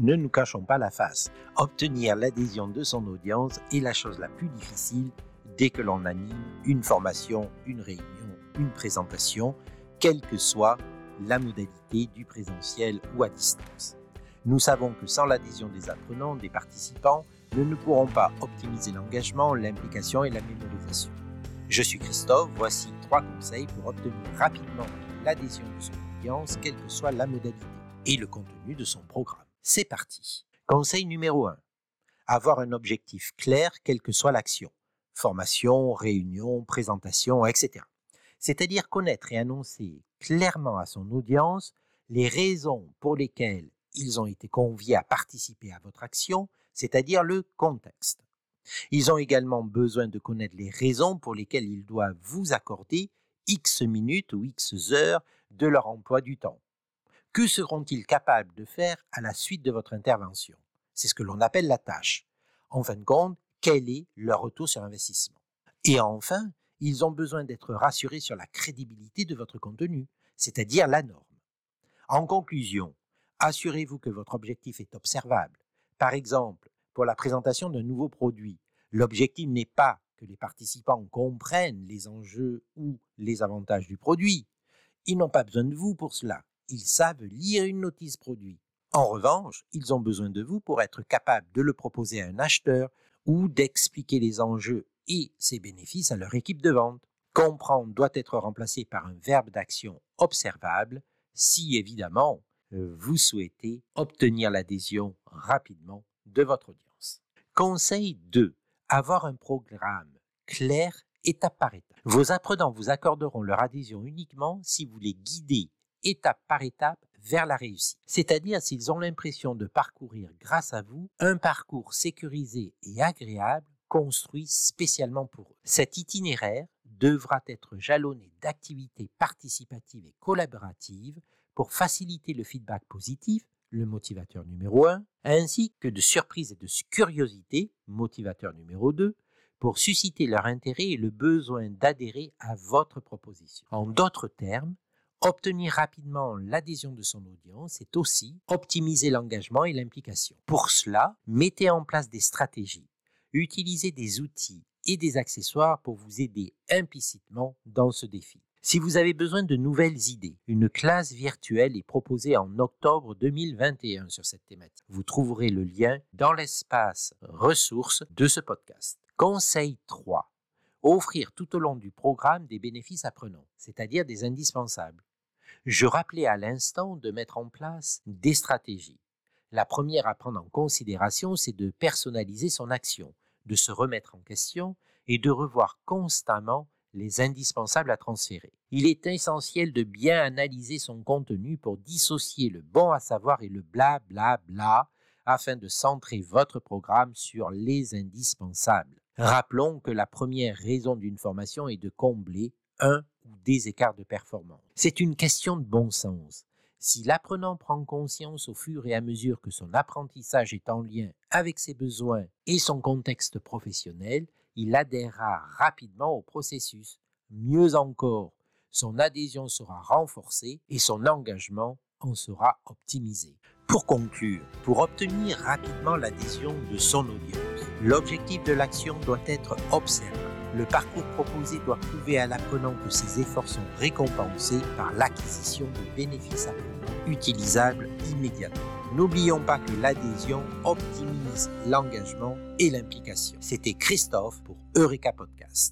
Ne nous cachons pas la face. Obtenir l'adhésion de son audience est la chose la plus difficile dès que l'on anime une formation, une réunion, une présentation, quelle que soit la modalité du présentiel ou à distance. Nous savons que sans l'adhésion des apprenants, des participants, nous ne pourrons pas optimiser l'engagement, l'implication et la mémorisation. Je suis Christophe, voici trois conseils pour obtenir rapidement l'adhésion de son audience, quelle que soit la modalité et le contenu de son programme. C'est parti. Conseil numéro 1. Avoir un objectif clair, quelle que soit l'action. Formation, réunion, présentation, etc. C'est-à-dire connaître et annoncer clairement à son audience les raisons pour lesquelles ils ont été conviés à participer à votre action, c'est-à-dire le contexte. Ils ont également besoin de connaître les raisons pour lesquelles ils doivent vous accorder X minutes ou X heures de leur emploi du temps. Que seront-ils capables de faire à la suite de votre intervention? C'est ce que l'on appelle la tâche. En fin de compte, quel est leur retour sur investissement? Et enfin, ils ont besoin d'être rassurés sur la crédibilité de votre contenu, c'est-à-dire la norme. En conclusion, assurez-vous que votre objectif est observable. Par exemple, pour la présentation d'un nouveau produit, l'objectif n'est pas que les participants comprennent les enjeux ou les avantages du produit. Ils n'ont pas besoin de vous pour cela. Ils savent lire une notice produit. En revanche, ils ont besoin de vous pour être capables de le proposer à un acheteur ou d'expliquer les enjeux et ses bénéfices à leur équipe de vente. Comprendre doit être remplacé par un verbe d'action observable si évidemment euh, vous souhaitez obtenir l'adhésion rapidement de votre audience. Conseil 2. Avoir un programme clair étape par étape. Vos apprenants vous accorderont leur adhésion uniquement si vous les guidez étape par étape vers la réussite. C'est-à-dire s'ils ont l'impression de parcourir grâce à vous un parcours sécurisé et agréable construit spécialement pour eux. Cet itinéraire devra être jalonné d'activités participatives et collaboratives pour faciliter le feedback positif, le motivateur numéro 1, ainsi que de surprises et de curiosité, motivateur numéro 2, pour susciter leur intérêt et le besoin d'adhérer à votre proposition. En d'autres termes, obtenir rapidement l'adhésion de son audience est aussi optimiser l'engagement et l'implication. Pour cela, mettez en place des stratégies, utilisez des outils et des accessoires pour vous aider implicitement dans ce défi. Si vous avez besoin de nouvelles idées, une classe virtuelle est proposée en octobre 2021 sur cette thématique. Vous trouverez le lien dans l'espace ressources de ce podcast. Conseil 3. Offrir tout au long du programme des bénéfices apprenants, c'est-à-dire des indispensables. Je rappelais à l'instant de mettre en place des stratégies. La première à prendre en considération, c'est de personnaliser son action, de se remettre en question et de revoir constamment les indispensables à transférer. Il est essentiel de bien analyser son contenu pour dissocier le bon à savoir et le bla bla bla afin de centrer votre programme sur les indispensables. Rappelons que la première raison d'une formation est de combler un des écarts de performance. C'est une question de bon sens. Si l'apprenant prend conscience au fur et à mesure que son apprentissage est en lien avec ses besoins et son contexte professionnel, il adhérera rapidement au processus. Mieux encore, son adhésion sera renforcée et son engagement en sera optimisé. Pour conclure, pour obtenir rapidement l'adhésion de son audience, l'objectif de l'action doit être observé. Le parcours proposé doit prouver à l'apprenant que ses efforts sont récompensés par l'acquisition de bénéfices apprenants utilisables immédiatement. N'oublions pas que l'adhésion optimise l'engagement et l'implication. C'était Christophe pour Eureka Podcast.